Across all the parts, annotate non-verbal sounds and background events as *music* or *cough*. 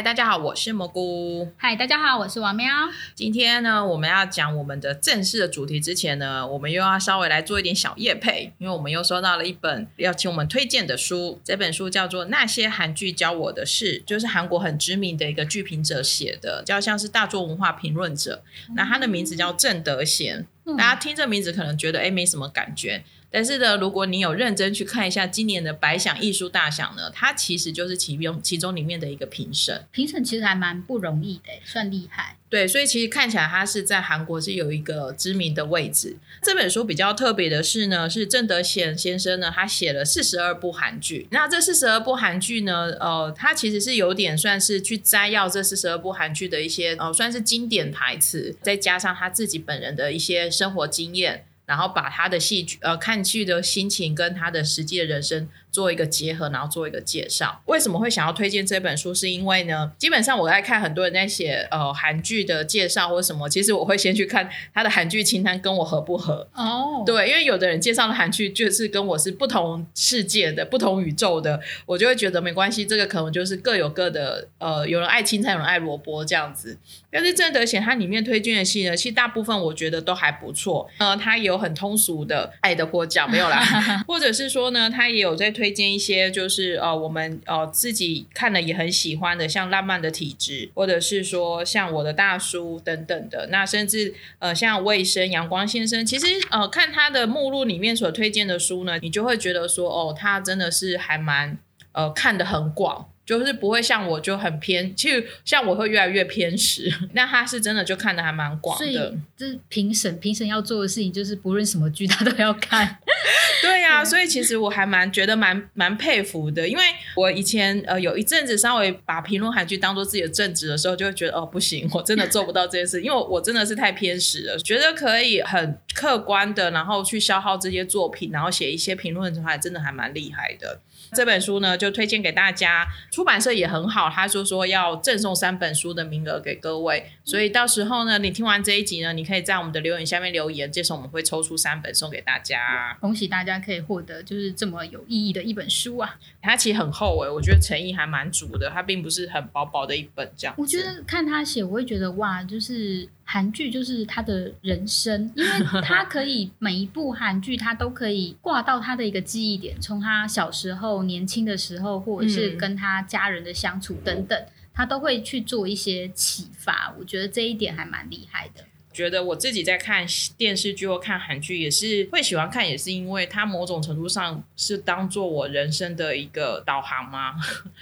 嗨，大家好，我是蘑菇。嗨，大家好，我是王喵。今天呢，我们要讲我们的正式的主题之前呢，我们又要稍微来做一点小夜配，因为我们又收到了一本要请我们推荐的书。这本书叫做《那些韩剧教我的事》，就是韩国很知名的一个剧评者写的，叫像是大众文化评论者。那他的名字叫郑德贤。大家听这名字可能觉得哎没什么感觉。但是呢，如果你有认真去看一下今年的百想艺术大奖呢，它其实就是其中其中里面的一个评审。评审其实还蛮不容易的，算厉害。对，所以其实看起来他是在韩国是有一个知名的位置。这本书比较特别的是呢，是郑德贤先生呢，他写了四十二部韩剧。那这四十二部韩剧呢，呃，他其实是有点算是去摘要这四十二部韩剧的一些呃，算是经典台词，再加上他自己本人的一些生活经验。然后把他的戏剧呃看剧的心情跟他的实际的人生。做一个结合，然后做一个介绍。为什么会想要推荐这本书？是因为呢，基本上我在看很多人在写呃韩剧的介绍或什么，其实我会先去看他的韩剧清单跟我合不合。哦，对，因为有的人介绍的韩剧就是跟我是不同世界的、不同宇宙的，我就会觉得没关系。这个可能就是各有各的，呃，有人爱青菜，有人爱萝卜这样子。但是郑德贤他里面推荐的戏呢，其实大部分我觉得都还不错。呃，他有很通俗的《爱的迫降》没有啦，*laughs* 或者是说呢，他也有在。推荐一些就是呃我们呃自己看了也很喜欢的，像《浪漫的体质》，或者是说像《我的大叔》等等的。那甚至呃像《卫生》《阳光先生》，其实呃看他的目录里面所推荐的书呢，你就会觉得说哦，他真的是还蛮呃看的很广。就是不会像我就很偏，其实像我会越来越偏食，那他是真的就看的还蛮广的。这评审评审要做的事情就是不论什么剧 *laughs* 他都要看。*laughs* 对呀，所以其实我还蛮觉得蛮蛮佩服的，因为我以前呃有一阵子稍微把评论韩剧当做自己的正职的时候，就会觉得哦不行，我真的做不到这件事，*laughs* 因为我真的是太偏食了。觉得可以很客观的，然后去消耗这些作品，然后写一些评论的话，真的还蛮厉害的。这本书呢，就推荐给大家。出版社也很好，他就说要赠送三本书的名额给各位，所以到时候呢，你听完这一集呢，你可以在我们的留言下面留言，这时候我们会抽出三本送给大家。恭喜大家可以获得就是这么有意义的一本书啊！它其实很厚诶，我觉得诚意还蛮足的，它并不是很薄薄的一本这样。我觉得看他写，我会觉得哇，就是。韩剧就是他的人生，因为他可以每一部韩剧他都可以挂到他的一个记忆点，从他小时候、年轻的时候，或者是跟他家人的相处等等，他都会去做一些启发。我觉得这一点还蛮厉害的。觉得我自己在看电视剧或看韩剧，也是会喜欢看，也是因为它某种程度上是当做我人生的一个导航吗？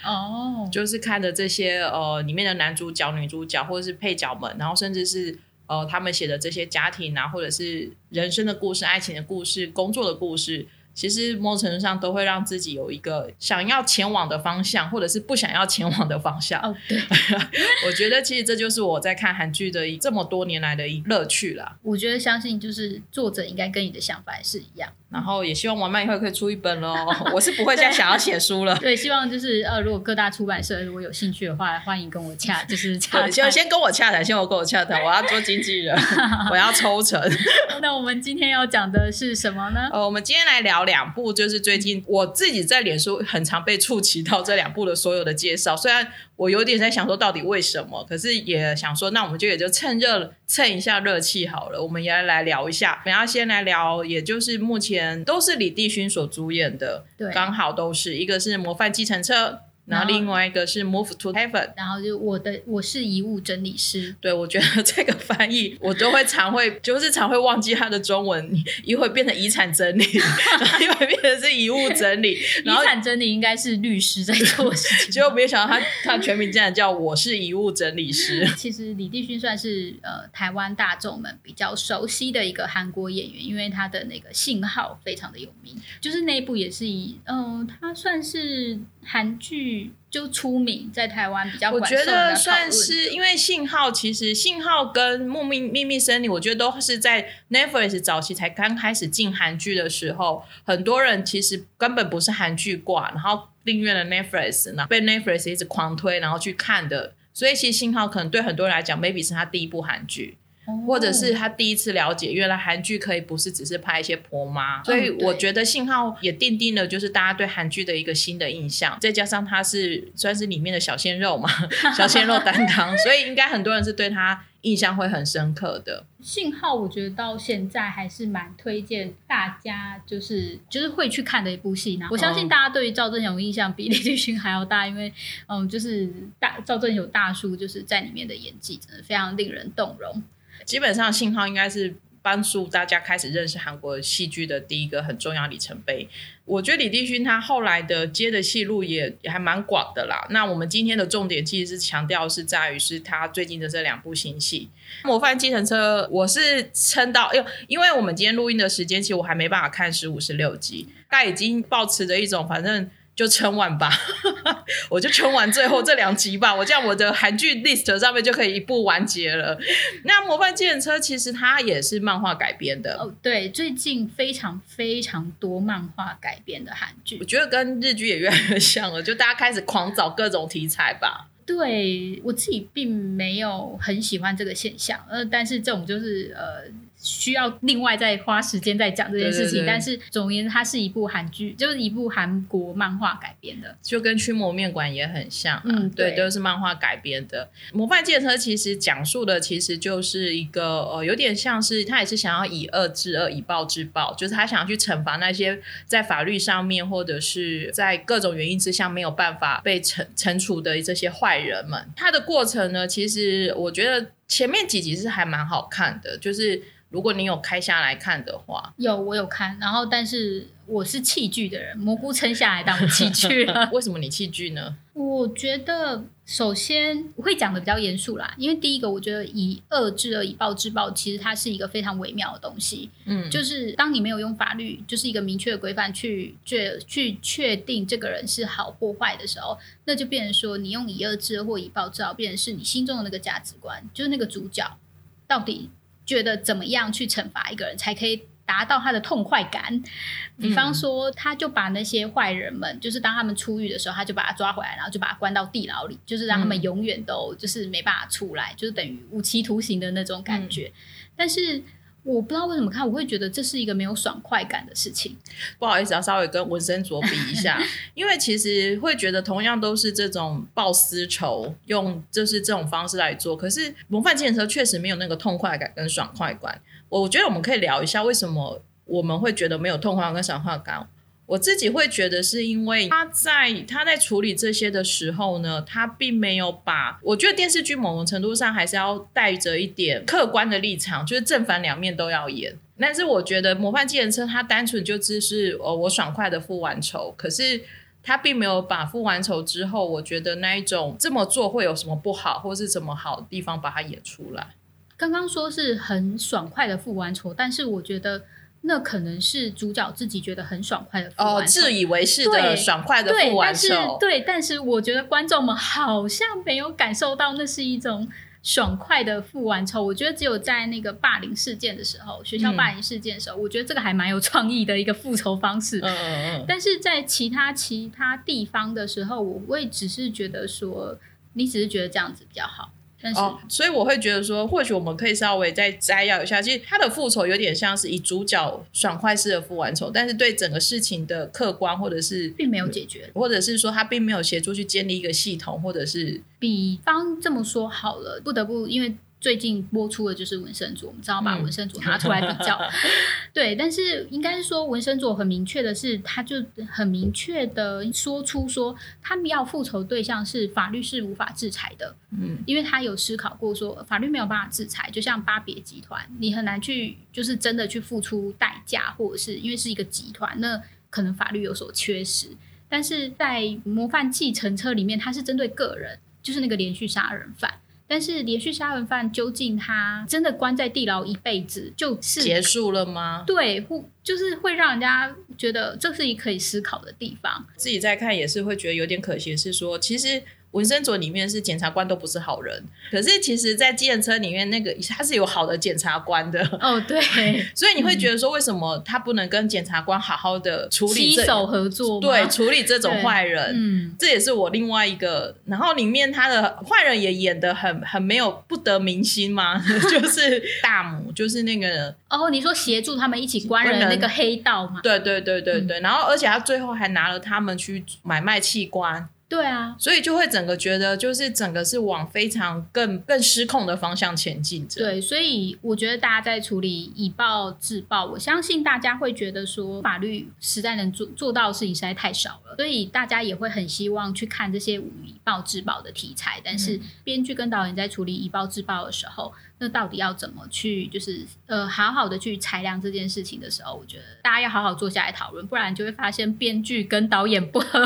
哦，*laughs* 就是看的这些呃里面的男主角、女主角或者是配角们，然后甚至是呃他们写的这些家庭啊，或者是人生的故事、爱情的故事、工作的故事。其实某种程度上都会让自己有一个想要前往的方向，或者是不想要前往的方向。哦，对，*laughs* 我觉得其实这就是我在看韩剧的这么多年来的一乐趣啦。我觉得相信就是作者应该跟你的想法是一样。然后也希望王曼以后可以出一本喽。我是不会再想要写书了。对，希望就是呃，如果各大出版社如果有兴趣的话，欢迎跟我洽，就是 *laughs* 洽。先先跟我洽谈，先我跟我洽谈，我要做经纪人，*laughs* 我要抽成。那我们今天要讲的是什么呢？呃，我们今天来聊两部，就是最近我自己在脸书很常被触及到这两部的所有的介绍，虽然。我有点在想说，到底为什么？可是也想说，那我们就也就趁热蹭一下热气好了。我们也来聊一下。我们要先来聊，也就是目前都是李帝勋所主演的，对，刚好都是一个是模范计程车。然后另外一个是 Move to Heaven，然后就我的我是遗物整理师。对，我觉得这个翻译 *laughs* 我都会常会，就是常会忘记它的中文，一会变成遗产整理，*laughs* 一会变成是遗物整理。*laughs* 遗产整理应该是律师在做事情，结果没想到他他全名竟然叫我是遗物整理师。其实李帝勋算是呃台湾大众们比较熟悉的一个韩国演员，因为他的那个信号非常的有名，就是那一部也是以嗯他算是韩剧。就出名在台湾比较，我觉得算是因为信号，其实信号跟秘密秘密森林，我觉得都是在 Netflix 早期才刚开始进韩剧的时候，很多人其实根本不是韩剧挂，然后订阅了 Netflix，然后被 Netflix 一直狂推，然后去看的，所以其实信号可能对很多人来讲，maybe 是他第一部韩剧。或者是他第一次了解，原来韩剧可以不是只是拍一些婆妈，所以我觉得信号也奠定了就是大家对韩剧的一个新的印象，再加上他是算是里面的小鲜肉嘛，*laughs* 小鲜肉担当，所以应该很多人是对他印象会很深刻的。信号，我觉得到现在还是蛮推荐大家，就是就是会去看的一部戏呢。我相信大家对于赵正勇印象比 *laughs* 李立勋还要大，因为嗯，就是大赵正勇大叔就是在里面的演技真的非常令人动容。基本上信号应该是帮助大家开始认识韩国戏剧的第一个很重要里程碑。我觉得李帝勋他后来的接的戏路也也还蛮广的啦。那我们今天的重点其实是强调是在于是他最近的这两部新戏《模范计程车》，我是撑到，因为因为我们今天录音的时间，其实我还没办法看十五十六集，大概已经抱持着一种反正。就撑完吧，*laughs* 我就撑完最后这两集吧。我这样我的韩剧 list 上面就可以一步完结了。那《模范计程车》其实它也是漫画改编的，哦，对，最近非常非常多漫画改编的韩剧我，觉得跟日剧也越来越像了，就大家开始狂找各种题材吧。对我自己并没有很喜欢这个现象，呃，但是这种就是呃需要另外再花时间再讲这件事情。对对对但是总而言之，它是一部韩剧，就是一部韩国漫画改编的。就跟驱魔面馆也很像、啊，嗯对，对都是漫画改编的。《模范计程车》其实讲述的其实就是一个呃，有点像是他也是想要以恶制恶，以暴制暴，就是他想要去惩罚那些在法律上面或者是在各种原因之下没有办法被惩惩处的这些坏人们。他的过程呢，其实我觉得前面几集是还蛮好看的，就是如果你有开下来看的话，有我有看，然后但是我是弃剧的人，蘑菇撑下来当我弃剧了。*laughs* 为什么你弃剧呢？我觉得首先我会讲的比较严肃啦，因为第一个我觉得以恶制恶，以暴制暴，其实它是一个非常微妙的东西。嗯，就是当你没有用法律，就是一个明确的规范去确去确定这个人是好或坏的时候，那就变成说你用以恶制恶或以暴制暴，变成是你心中的那个价值观，就是那个主角到底觉得怎么样去惩罚一个人才可以。达到他的痛快感，比方说，他就把那些坏人们，就是当他们出狱的时候，他就把他抓回来，然后就把他关到地牢里，就是让他们嗯永远都就是没办法出来，就是等于无期徒刑的那种感觉。但是我不知道为什么看，我会觉得这是一个没有爽快感的事情。不好意思，要稍微跟文森卓比一下，*laughs* 因为其实会觉得同样都是这种报私仇，用就是这种方式来做，可是模范计程车确实没有那个痛快感跟爽快感。我觉得我们可以聊一下为什么我们会觉得没有痛快感跟爽快感。我自己会觉得是因为他在他在处理这些的时候呢，他并没有把我觉得电视剧某种程度上还是要带着一点客观的立场，就是正反两面都要演。但是我觉得模范计程车它单纯就只是哦，我爽快的付完仇，可是他并没有把付完仇之后，我觉得那一种这么做会有什么不好，或是什么好的地方把它演出来。刚刚说是很爽快的付完仇，但是我觉得那可能是主角自己觉得很爽快的哦，自以为是的爽快的对，付完但是，对，但是我觉得观众们好像没有感受到那是一种爽快的付完仇。我觉得只有在那个霸凌事件的时候，学校嗯霸凌事件的时候，我觉得这个还蛮有创意的一个复仇方式。嗯嗯嗯，但是在其他其他地方的时候，我会只是觉得说，你只是觉得这样子比较好，但是、哦，所以我会觉得说，或许我们可以稍微再摘要一下，其实他的复仇有点像是以主角爽快式的复完仇，但是对整个事情的客观或者是并没有解决。或者是说他并没有协助去建立一个系统，或者是比方这么说好了，不得不因为最近播出的就是《纹身组》，我们知道把嗯纹身组拿出来比较，*laughs* 对，但是应该是说纹身组很明确的是，他就很明确的说出说，他们要复仇对象是法律是无法制裁的，嗯因为他有思考过说，法律没有办法制裁，就像巴别集团，你很难去就是真的去付出代价，或者是因为是一个集团，那可能法律有所缺失。但是在模范继承车里面，他是针对个人，就是那个连续杀人犯。但是连续杀人犯究竟他真的关在地牢一辈子，就是结束了吗？对，会就是会让人家觉得这是一可以思考的地方。自己在看也是会觉得有点可惜，是说其实文森佐里面是检察官都不是好人，可是其实，在计程车里面那个他是有好的检察官的，哦，对，*laughs* 所以你会觉得说，为什么他不能跟检察官好好的处理这携手合作，对处理这种坏人？嗯，这也是我另外一个，然后里面他的坏人也演的很很没有不得民心嘛，*laughs* 就是大母，就是那个哦，你说协助他们一起关人的那个黑道嘛？对对对对对，然后而且他最后还拿了他们去买卖器官，对啊，所以就会整个觉得就是整个是往非常更更失控的方向前进着。对，所以我觉得大家在处理以暴制暴，我相信大家会觉得说法律实在能做做到的事情实在太少了，所以大家也会很希望去看这些以暴制暴的题材。但是编剧跟导演在处理以暴制暴的时候，那到底要怎么去就是呃好好的去裁量这件事情的时候，我觉得大家要好好坐下来讨论，不然就会发现编剧跟导演不合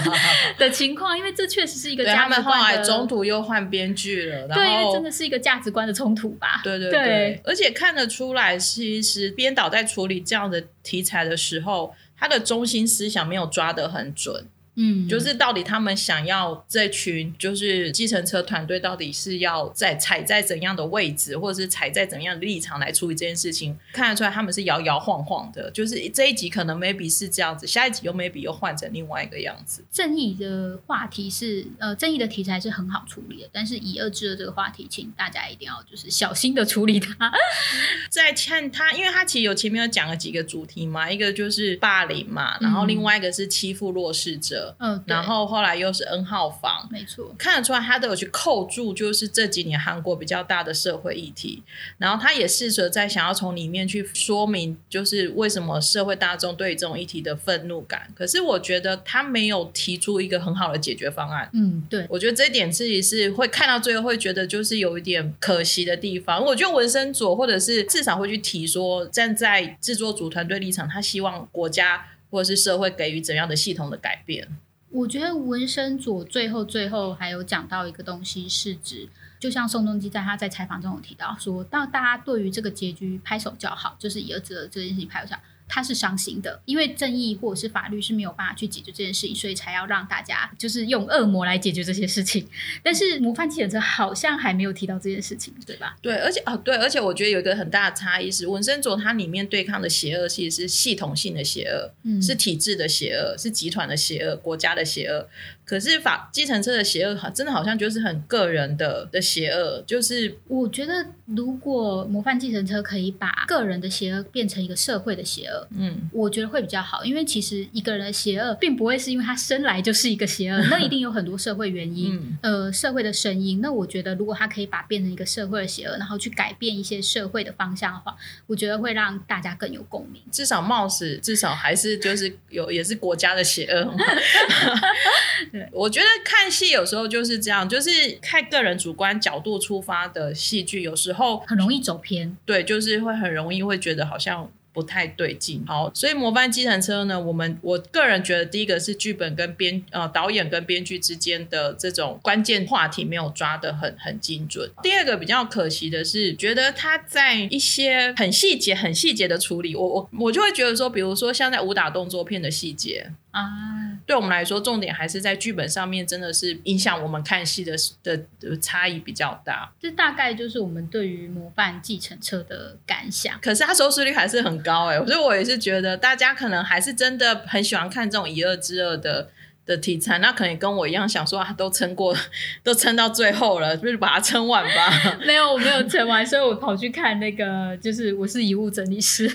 *laughs* 的情况，因为这确实是一个对他们后来中途又换编剧了，然对，因为真的是一个价值观的冲突吧。对对对对，而且看得出来，其实编导在处理这样的题材的时候，他的中心思想没有抓得很准。嗯，就是到底他们想要这群就是计程车团队到底是要在踩在怎样的位置，或者是踩在怎样的立场来处理这件事情，看得出来他们是摇摇晃晃的。就是这一集可能 maybe 是这样子，下一集又 maybe 又换成另外一个样子。正义的话题是呃，正义的题材是很好处理的，但是以恶制恶这个话题，请大家一定要就是小心的处理它。*laughs* 在看他，因为他其实有前面有讲了几个主题嘛，一个就是霸凌嘛，然后另外一个是欺负弱势者，嗯，然后后来又是 N 号房。没错，看得出来，他都有去扣住，就是这几年韩国比较大的社会议题，然后他也试着在想要从里面去说明，就是为什么社会大众对于这种议题的愤怒感。可是我觉得他没有提出一个很好的解决方案。嗯，对，我觉得这一点自己是会看到最后会觉得就是有一点可惜的地方。我觉得文森佐或者是至少会去提说，站在制作组团队立场，他希望国家或者是社会给予怎样的系统的改变。我觉得文生佐最后最后还有讲到一个东西，是指就像宋仲基在他在采访中有提到说，到大家对于这个结局拍手叫好，就是以儿子的这件事情拍手叫好。他是伤心的，因为正义或者是法律是没有办法去解决这件事情，所以才要让大家就是用恶魔来解决这些事情。但是模范计程车好像还没有提到这件事情，对吧？对，而且啊，对，而且我觉得有一个很大的差异是，文森佐它里面对抗的邪恶其实是系统性的邪恶，嗯是体制的邪恶，是集团的邪恶，国家的邪恶。可是法计程车的邪恶，好真的好像就是很个人的的邪恶，就是我觉得，如果模范计程车可以把个人的邪恶变成一个社会的邪恶，嗯，我觉得会比较好。因为其实一个人的邪恶，并不会是因为他生来就是一个邪恶，那一定有很多社会原因，嗯呃，社会的声音。那我觉得，如果他可以把变成一个社会的邪恶，然后去改变一些社会的方向的话，我觉得会让大家更有共鸣。至少貌似，至少还是就是有也是国家的邪恶。*laughs* 对我觉得看戏有时候就是这样，就是看个人主观角度出发的戏剧，有时候很容易走偏，对，就是会很容易会觉得好像不太对劲。好，所以《模范计程车》呢，我们我个人觉得，第一个是剧本跟编呃导演跟编剧之间的这种关键话题没有抓得很很精准。第二个比较可惜的是，觉得他在一些很细节、很细节的处理，我我我就会觉得说，比如说像在武打动作片的细节。啊，对我们来说，重点还是在剧本上面，真的是影响我们看戏的的的差异比较大。这大概就是我们对于模范计程车的感想。可是它收视率还是很高哎、所以我也是觉得大家可能还是真的很喜欢看这种以恶制恶的的题材，那可能跟我一样想说啊，都撑过，*laughs* 都撑到最后了，不是把它撑完吧。*laughs* 没有，我没有撑完，所以我跑去看那个，就是我是遗物整理师。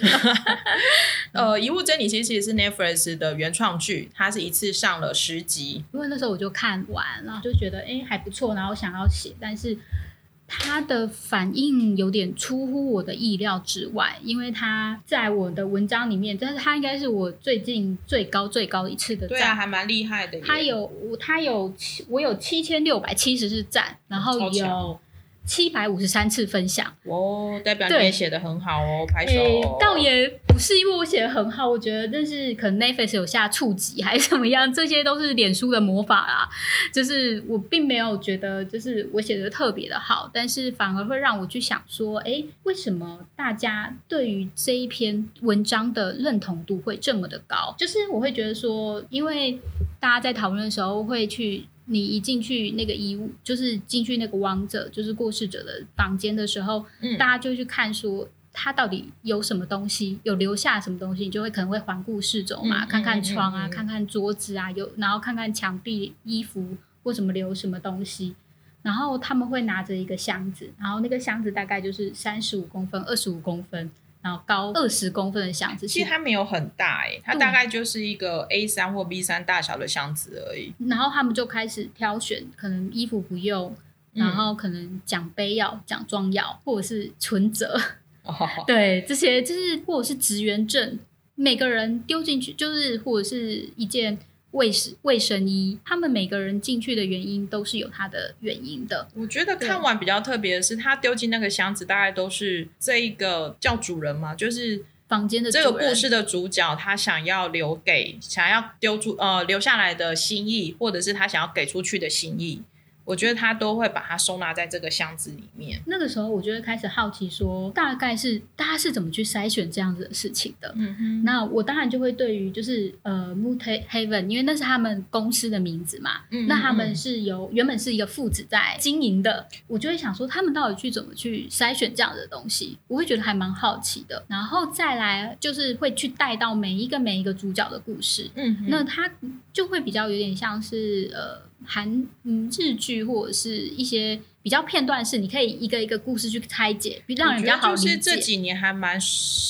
*laughs* 呃，《遗物整理》其实其实是 Netflix 的原创剧，它是一次上了十集。因为那时候我就看完，然后就觉得哎、欸还不错，然后想要写，但是他的反应有点出乎我的意料之外，因为他在我的文章里面，但是他应该是我最近最高最高一次的赞。对啊，还蛮厉害的。他有我，他有七，我有七千六百七十是赞，然后有七百五十三次分享。哦，代表你对也写的很好哦，拍手。倒也不是因为我写的很好，我觉得但是可能 Netflix 有下触及还是怎么样，这些都是脸书的魔法啦。就是我并没有觉得就是我写的特别的好，但是反而会让我去想说，哎，为什么大家对于这一篇文章的认同度会这么的高？就是我会觉得说，因为大家在讨论的时候会去。你一进去那个衣物，就是进去那个亡者，就是过世者的房间的时候，嗯。大家就去看说他到底有什么东西，有留下什么东西，你就会可能会环顾四周嘛，嗯看看窗啊，看看桌子啊，有然后看看墙壁、衣服或什么留什么东西。然后他们会拿着一个箱子，然后那个箱子大概就是三十五公分、二十五公分，然后高二十公分的箱子。其实它没有很大诶、它大概就是一个 A 三或 B 三大小的箱子而已。然后他们就开始挑选，可能衣服不用，嗯然后可能奖杯要、奖状要，或者是存折，哦，*laughs* 对，这些就是或者是职员证，每个人丢进去，就是或者是一件卫生卫生衣，他们每个人进去的原因都是有它的原因的。我觉得看完比较特别的是，他丢进那个箱子，大概都是这一个叫主人嘛，就是房间的这个故事的主角，他想要留给想要丢出呃留下来的心意，或者是他想要给出去的心意，我觉得他都会把它收纳在这个箱子里面。那个时候，我就会开始好奇说，大概是大家是怎么去筛选这样子的事情的。嗯哼，那我当然就会对于就是呃 Mood Haven，因为那是他们公司的名字嘛，嗯那他们嗯是由原本是一个父子在经营的，我就会想说他们到底去怎么去筛选这样的东西，我会觉得还蛮好奇的。然后再来就是会去带到每一个每一个主角的故事，嗯哼，那他就会比较有点像是呃韩嗯日剧或者是一些比较片段式，你可以一个一个故事去拆解，比让人比较好理解。就是这几年还蛮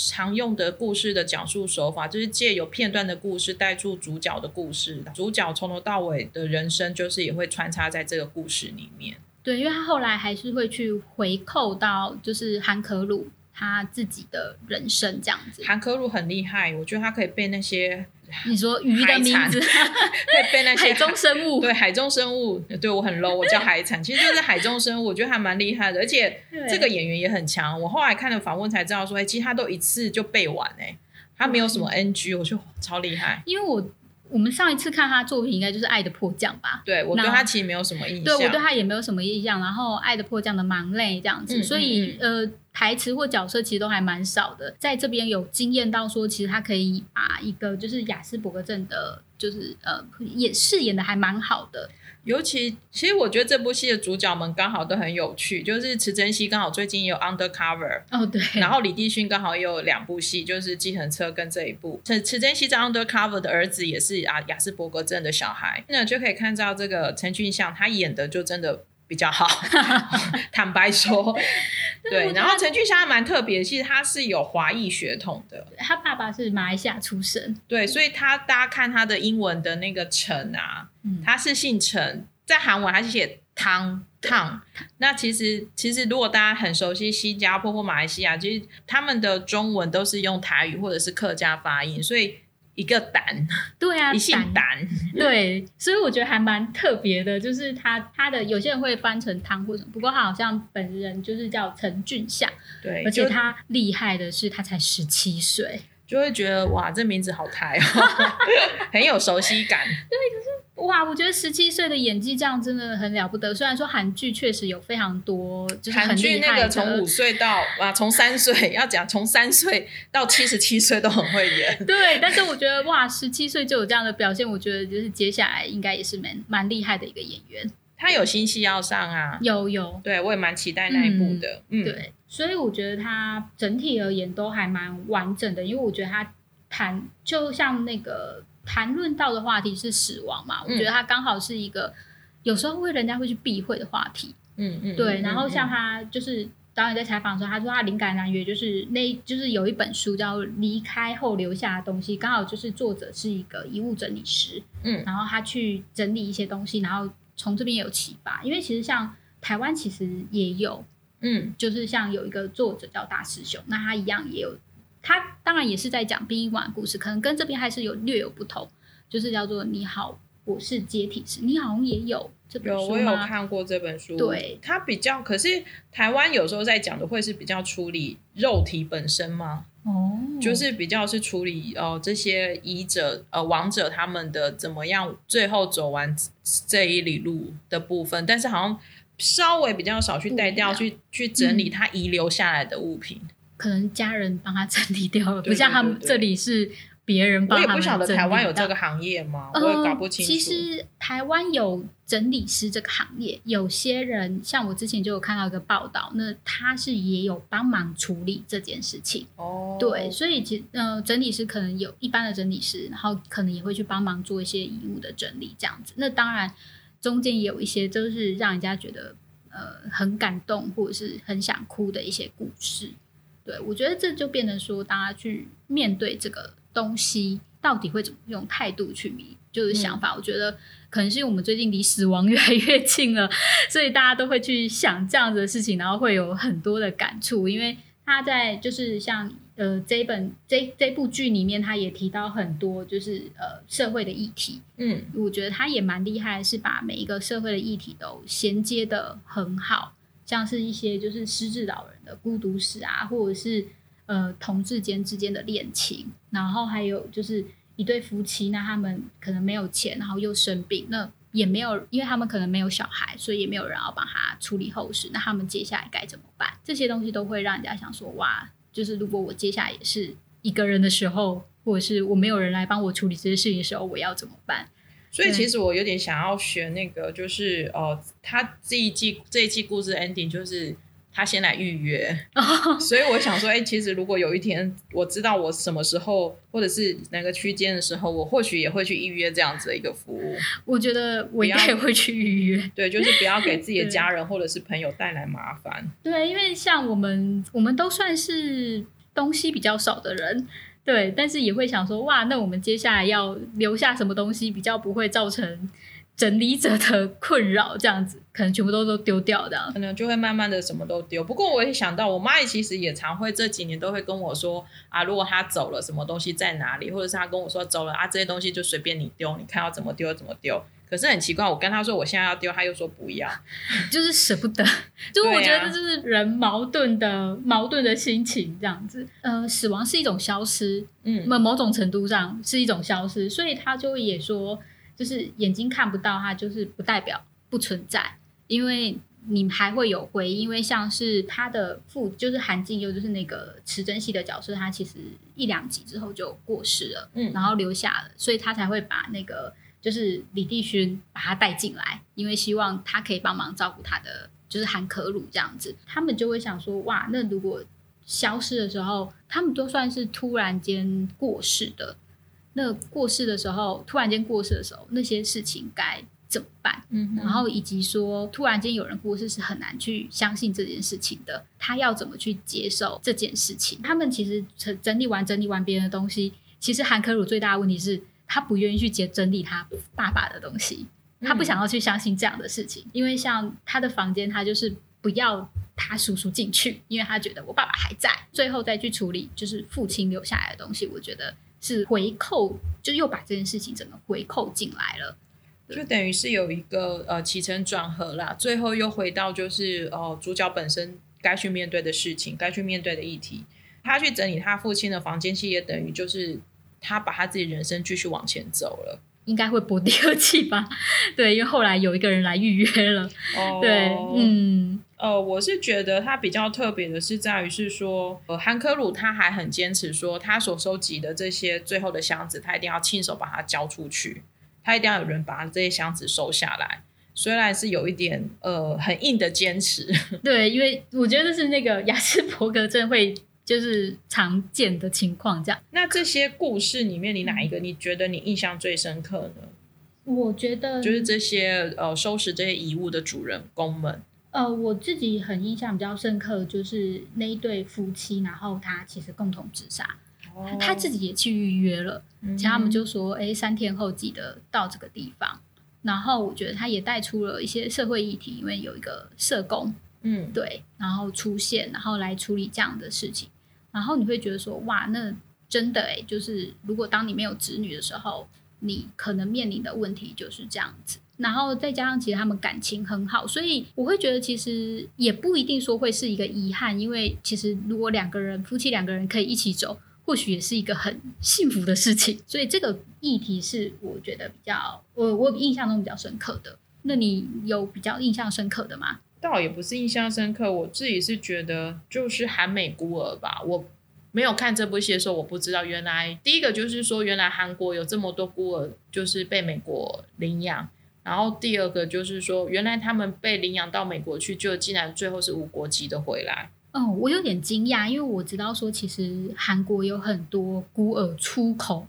常用的故事的讲述手法，就是借由片段的故事带出主角的故事，主角从头到尾的人生，就是也会穿插在这个故事里面。对，因为他后来还是会去回扣到就是韩可鲁他自己的人生这样子。韩可鲁很厉害，我觉得他可以被那些，你说鱼的名字，可以背那些海中生物，*laughs* 对海中生物，对我很 low，我叫 *laughs* 海产，其实就是海中生物，我觉得还蛮厉害的，而且对这个演员也很强。我后来看了访问才知道说，哎、其实他都一次就背完、哎，他没有什么 NG，我觉得超厉害。因为我我们上一次看他作品应该就是《爱的迫降》吧。对我对他其实没有什么印象，对，我对他也没有什么印象。然后《爱的迫降》的忙累这样子，嗯所以呃，台词或角色其实都还蛮少的。在这边有惊艳到说，其实他可以把一个就是雅斯伯格症的，就是呃，演饰演的还蛮好的。尤其，其实我觉得这部戏的主角们刚好都很有趣，就是池珍熙刚好最近也有 Undercover，哦，对，然后李帝勋刚好也有两部戏，就是《计程车》跟这一部。池池珍熙在 Undercover 的儿子也是啊雅斯伯格症的小孩，那就可以看到这个陈俊相他演的就真的比较好，*laughs* 坦白说，*laughs* 对。然后陈俊香还蛮特别，其实他是有华裔血统的，他爸爸是马来西亚出生，对，所以他大家看他的英文的那个陈啊，嗯，他是姓陈，在韩文还是写汤汤。那其实其实如果大家很熟悉新加坡或马来西亚，其实他们的中文都是用台语或者是客家发音，所以一个胆，对啊，一姓胆。胆，对，所以我觉得还蛮特别的，就是他他的有些人会翻成汤或什么，不过他好像本人就是叫陈俊相，对，而且他厉害的是他才十七岁，就会觉得哇，这名字好台哦，*laughs* *laughs* 很有熟悉感。哇，我觉得十七岁的演技这样真的很了不得。虽然说韩剧确实有非常多就是很韩剧厉害的，那个从五岁到啊，从三岁要讲从三岁到七十七岁都很会演。*laughs* 对，但是我觉得哇，十七岁就有这样的表现，我觉得就是接下来应该也是蛮蛮厉害的一个演员。他有新戏要上啊，有有，对我也蛮期待那一部的。嗯，对，所以我觉得他整体而言都还蛮完整的，因为我觉得他谈就像那个谈论到的话题是死亡嘛，我觉得他刚好是一个有时候会人家会去避讳的话题。嗯嗯，对，嗯然后像嗯他就是导演在采访的时候，他说他灵感来源就是那，就是有一本书叫《离开后留下的东西》，刚好就是作者是一个遗物整理师，嗯。然后他去整理一些东西，然后从这边有启发，因为其实像台湾其实也有，嗯。就是像有一个作者叫大师兄，那他一样也有，他当然也是在讲殡仪馆的故事，可能跟这边还是有略有不同，就是叫做你好，我是接体师，你好像也有这本有我有？看过这本书，对，它比较，可是台湾有时候在讲的会是比较处理肉体本身吗？哦，就是比较是处理呃这些医者呃亡者他们的怎么样最后走完这一里路的部分，但是好像稍微比较少去带掉去去整理嗯他遗留下来的物品。可能家人帮他整理掉了，不像他们这里是别人帮我也他们不晓得台湾有这个。个行业吗？我也搞不清楚。呃。其实台湾有整理师这个行业，有些人像我之前就有看到一个报道，那他是也有帮忙处理这件事情。哦，对，所以其呃，整理师可能有一般的整理师，然后可能也会去帮忙做一些遗物的整理这样子。那当然中间也有一些就是让人家觉得呃很感动或者是很想哭的一些故事。对我觉得这就变成说，大家去面对这个东西，到底会怎么用态度去迷，就是想法。我觉得可能是因为我们最近离死亡越来越近了，所以大家都会去想这样子的事情，然后会有很多的感触，因为。他在就是像呃这一本这这部剧里面，他也提到很多就是呃社会的议题。嗯，我觉得他也蛮厉害，是把每一个社会的议题都衔接的很好，像是一些就是失智老人的孤独史啊，或者是呃同志间之间的恋情，然后还有就是一对夫妻，那他们可能没有钱，然后又生病，那。也没有，因为他们可能没有小孩，所以也没有人要帮他处理后事。那他们接下来该怎么办？这些东西都会让人家想说：哇，就是如果我接下来也是一个人的时候，或者是我没有人来帮我处理这些事情的时候，我要怎么办？所以其实我有点想要学那个，就是哦，他这一季这一季故事 ending 就是。他先来预约，所以我想说，哎，其实如果有一天我知道我什么时候或者是哪个区间的时候，我或许也会去预约这样子的一个服务。我觉得我应该也会去预约，对，就是不要给自己的家人或者是朋友带来麻烦。对，因为像我们，我们都算是东西比较少的人，对，但是也会想说，哇，那我们接下来要留下什么东西，比较不会造成。整理者的困扰，这样子可能全部都都丢掉的，可能就会慢慢的什么都丢。不过我也想到，我妈也其实也常会这几年都会跟我说啊，如果她走了，什么东西在哪里，或者是她跟我说走了啊，这些东西就随便你丢，你看要怎么丢怎么丢。可是很奇怪，我跟他说我现在要丢，他又说不要，*laughs* 就是舍不得。就是我觉得这就是人矛盾的矛盾的心情这样子。呃，死亡是一种消失，嗯，某某种程度上是一种消失，所以他就也说。就是眼睛看不到它，就是不代表不存在，因为你还会有回忆。因为像是他的父，就是韩静优，就是那个池珍熙的角色，他其实一两集之后就过世了，嗯，然后留下了，所以他才会把那个就是李帝勋把他带进来，因为希望他可以帮忙照顾他的，就是韩可鲁这样子。他们就会想说，哇，那如果消失的时候，他们都算是突然间过世的。那过世的时候，突然间过世的时候，那些事情该怎么办？嗯，然后以及说，突然间有人过世是很难去相信这件事情的，他要怎么去接受这件事情？他们其实整整理完整理完别人的东西，其实韩可鲁最大的问题是他不愿意去接整理他爸爸的东西，他不想要去相信这样的事情，因为像他的房间，他就是不要他叔叔进去，因为他觉得我爸爸还在，最后再去处理就是父亲留下来的东西，我觉得。是回扣，就又把这件事情整个回扣进来了，就等于是有一个呃起承转合啦，最后又回到就是哦主角本身该去面对的事情，该去面对的议题，他去整理他父亲的房间，其实也等于就是他把他自己人生继续往前走了，应该会播第二季吧？*laughs* 对，因为后来有一个人来预约了，哦对，嗯。呃，我是觉得他比较特别的是在于是说，呃，韩克鲁他还很坚持说，他所收集的这些最后的箱子，他一定要亲手把它交出去，他一定要有人把这些箱子收下来。虽然是有一点呃很硬的坚持，*laughs* 对，因为我觉得这是那个雅斯伯格症会就是常见的情况。这样，那这些故事里面，你哪一个你觉得你印象最深刻呢？我觉得就是这些呃收拾这些遗物的主人公们。呃，我自己很印象比较深刻，就是那一对夫妻，然后他其实共同自杀，他自己也去预约了，其实他们就说，哎，三天后记得到这个地方。然后我觉得他也带出了一些社会议题，因为有一个社工，嗯，对，然后出现，然后来处理这样的事情。然后你会觉得说，哇，那真的哎，就是如果当你没有子女的时候，你可能面临的问题就是这样子。然后再加上，其实他们感情很好，所以我会觉得其实也不一定说会是一个遗憾，因为其实如果两个人夫妻两个人可以一起走，或许也是一个很幸福的事情。*laughs* 所以这个议题是我觉得比较我我印象中比较深刻的。那你有比较印象深刻的吗？倒也不是印象深刻，我自己是觉得就是韩美孤儿吧。我没有看这部戏的时候，我不知道原来第一个就是说，原来韩国有这么多孤儿，就是被美国领养。然后第二个就是说，原来他们被领养到美国去，就竟然最后是无国籍的回来。哦，我有点惊讶，因为我知道说其实韩国有很多孤儿出口，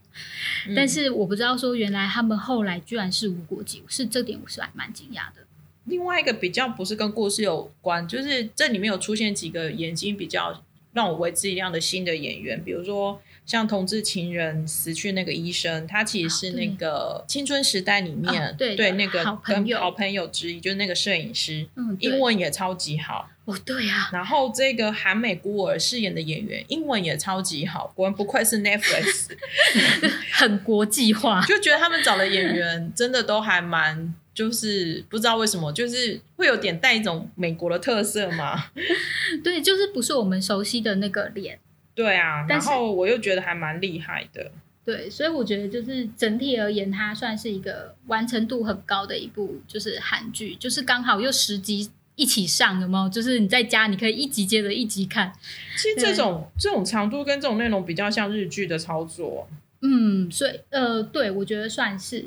但是我不知道说原来他们后来居然是无国籍，是这点我是还蛮惊讶的。另外一个比较不是跟故事有关，就是这里面有出现几个眼睛比较让我为之一亮的新的演员，比如说像同志情人死去那个医生，他其实是那个青春时代里面对对那个跟好朋友之一，就是那个摄影师，嗯，英文也超级好。哦，对呀，然后这个韩美孤儿饰演的演员英文也超级好，果然不愧是 Netflix，*laughs* 很国际化，就觉得他们找的演员真的都还蛮，就是不知道为什么，就是会有点带一种美国的特色嘛。*laughs* 对，就是不是我们熟悉的那个脸。对啊，然后我又觉得还蛮厉害的。对，所以我觉得就是整体而言，它算是一个完成度很高的一部，就是韩剧，就是刚好又十集。一起上有没有？就是你在家，你可以一集接着一集看。其实这种这种长度跟这种内容比较像日剧的操作。嗯，所以呃，对我觉得算是。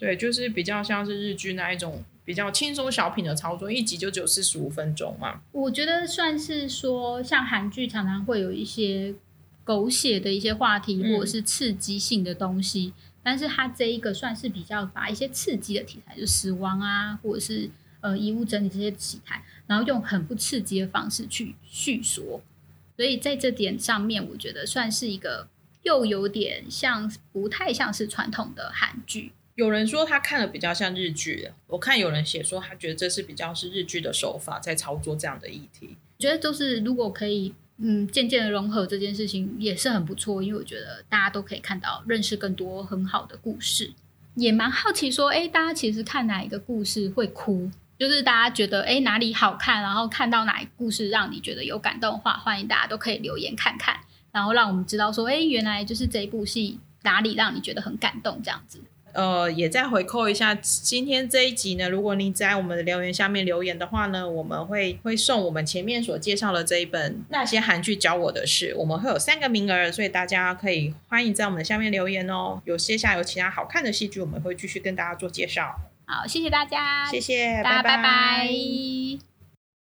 对，就是比较像是日剧那一种比较轻松小品的操作，一集就只有四十五分钟嘛。我觉得算是说，像韩剧常常会有一些狗血的一些话题，或者是刺激性的东西，但是它这一个算是比较把一些刺激的题材，就死亡啊，或者是。呃，遗物整理这些题材，然后用很不刺激的方式去叙说，所以在这点上面，我觉得算是一个又有点像，不太像是传统的韩剧。有人说他看的比较像日剧，我看有人写说他觉得这是比较是日剧的手法在操作这样的议题。我觉得就是如果可以，嗯，渐渐的融合这件事情也是很不错，因为我觉得大家都可以看到认识更多很好的故事，也蛮好奇说，哎，大家其实看哪一个故事会哭？就是大家觉得哎哪里好看，然后看到哪一故事让你觉得有感动的话，欢迎大家都可以留言看看，然后让我们知道说哎原来就是这一部戏哪里让你觉得很感动这样子。呃，也再回扣一下今天这一集呢，如果你在我们的留言下面留言的话呢，我们会会送我们前面所介绍的这一本《那些韩剧教我的事》，我们会有三个名额，所以大家可以欢迎在我们的下面留言哦。有接下来有其他好看的戏剧，我们会继续跟大家做介绍。好，谢谢大家，谢谢，大家拜拜。